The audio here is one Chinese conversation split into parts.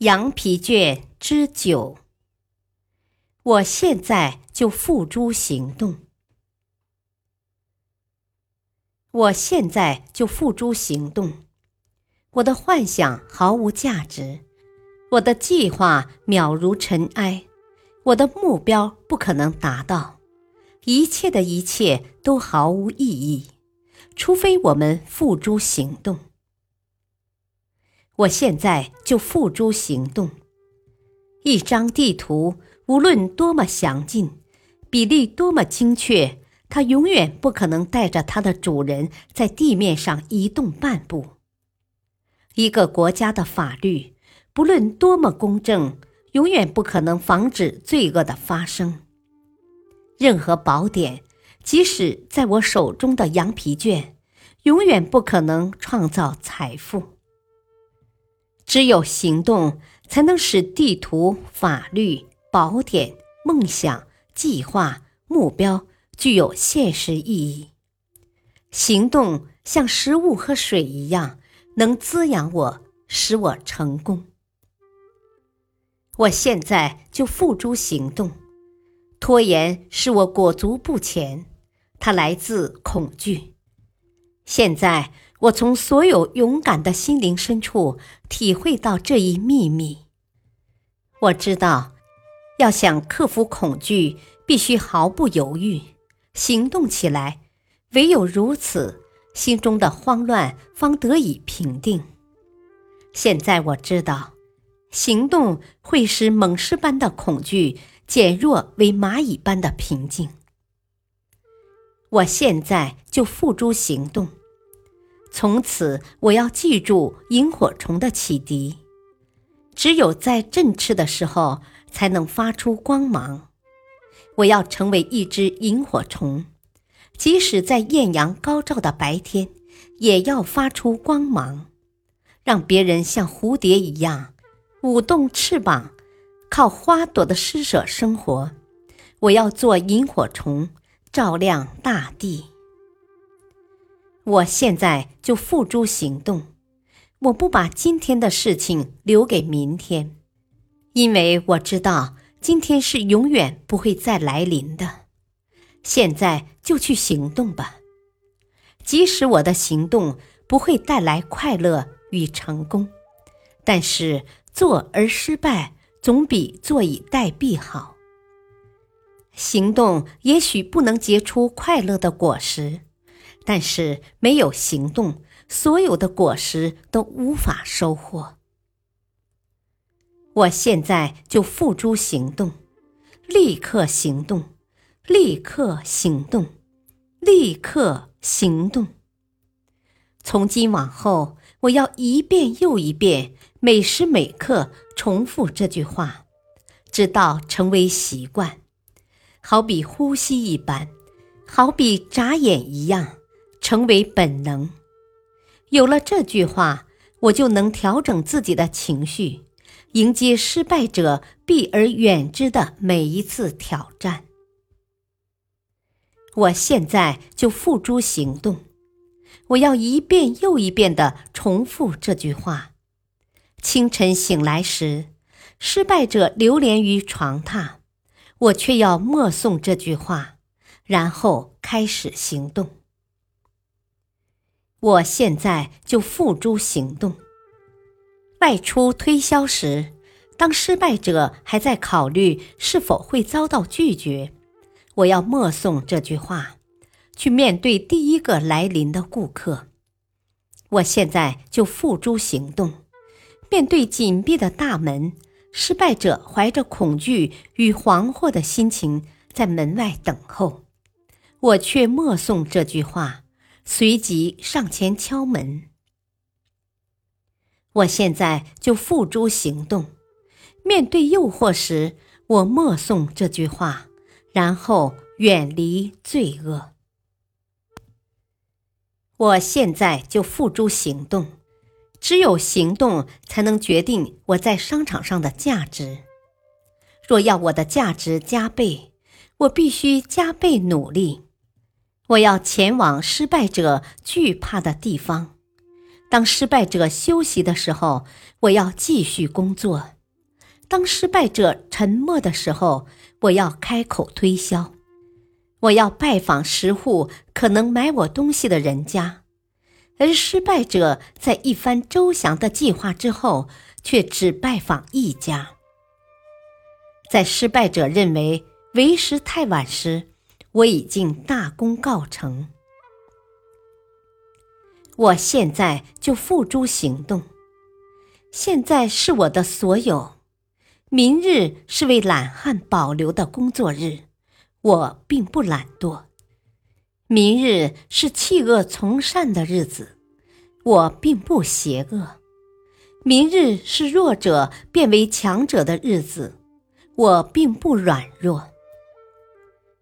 羊皮卷之九，我现在就付诸行动。我现在就付诸行动。我的幻想毫无价值，我的计划渺如尘埃，我的目标不可能达到，一切的一切都毫无意义，除非我们付诸行动。我现在就付诸行动。一张地图，无论多么详尽，比例多么精确，它永远不可能带着它的主人在地面上移动半步。一个国家的法律，不论多么公正，永远不可能防止罪恶的发生。任何宝典，即使在我手中的羊皮卷，永远不可能创造财富。只有行动，才能使地图、法律、宝典、梦想、计划、目标具有现实意义。行动像食物和水一样，能滋养我，使我成功。我现在就付诸行动。拖延使我裹足不前，它来自恐惧。现在。我从所有勇敢的心灵深处体会到这一秘密。我知道，要想克服恐惧，必须毫不犹豫行动起来。唯有如此，心中的慌乱方得以平定。现在我知道，行动会使猛狮般的恐惧减弱为蚂蚁般的平静。我现在就付诸行动。从此，我要记住萤火虫的启迪。只有在振翅的时候，才能发出光芒。我要成为一只萤火虫，即使在艳阳高照的白天，也要发出光芒，让别人像蝴蝶一样舞动翅膀，靠花朵的施舍生活。我要做萤火虫，照亮大地。我现在就付诸行动，我不把今天的事情留给明天，因为我知道今天是永远不会再来临的。现在就去行动吧，即使我的行动不会带来快乐与成功，但是做而失败总比坐以待毙好。行动也许不能结出快乐的果实。但是没有行动，所有的果实都无法收获。我现在就付诸行动，立刻行动，立刻行动，立刻行动。从今往后，我要一遍又一遍，每时每刻重复这句话，直到成为习惯，好比呼吸一般，好比眨眼一样。成为本能，有了这句话，我就能调整自己的情绪，迎接失败者避而远之的每一次挑战。我现在就付诸行动，我要一遍又一遍的重复这句话。清晨醒来时，失败者流连于床榻，我却要默诵这句话，然后开始行动。我现在就付诸行动。外出推销时，当失败者还在考虑是否会遭到拒绝，我要默诵这句话，去面对第一个来临的顾客。我现在就付诸行动。面对紧闭的大门，失败者怀着恐惧与惶惑的心情在门外等候，我却默诵这句话。随即上前敲门。我现在就付诸行动，面对诱惑时，我默诵这句话，然后远离罪恶。我现在就付诸行动，只有行动才能决定我在商场上的价值。若要我的价值加倍，我必须加倍努力。我要前往失败者惧怕的地方。当失败者休息的时候，我要继续工作；当失败者沉默的时候，我要开口推销。我要拜访十户可能买我东西的人家，而失败者在一番周详的计划之后，却只拜访一家。在失败者认为为时太晚时，我已经大功告成。我现在就付诸行动。现在是我的所有，明日是为懒汉保留的工作日。我并不懒惰，明日是弃恶从善的日子，我并不邪恶。明日是弱者变为强者的日子，我并不软弱。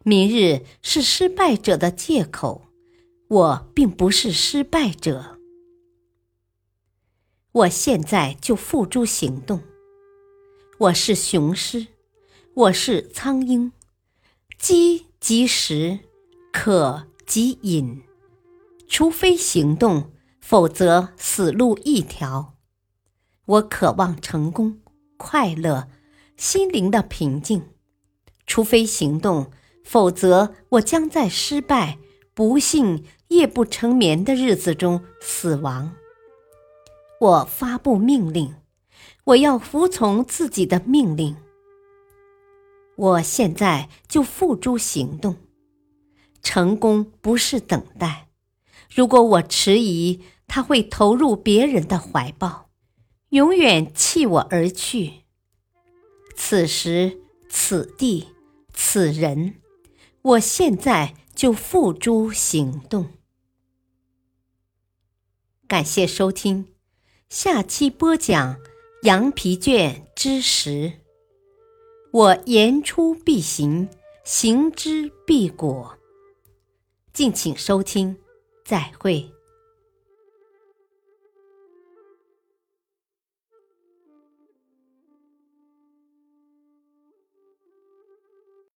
明日是失败者的借口，我并不是失败者。我现在就付诸行动。我是雄狮，我是苍鹰。饥即食，渴即饮，除非行动，否则死路一条。我渴望成功、快乐、心灵的平静，除非行动，否则我将在失败、不幸、夜不成眠的日子中死亡。我发布命令，我要服从自己的命令。我现在就付诸行动，成功不是等待。如果我迟疑，他会投入别人的怀抱，永远弃我而去。此时此地此人，我现在就付诸行动。感谢收听，下期播讲《羊皮卷之十》。我言出必行，行之必果。敬请收听，再会。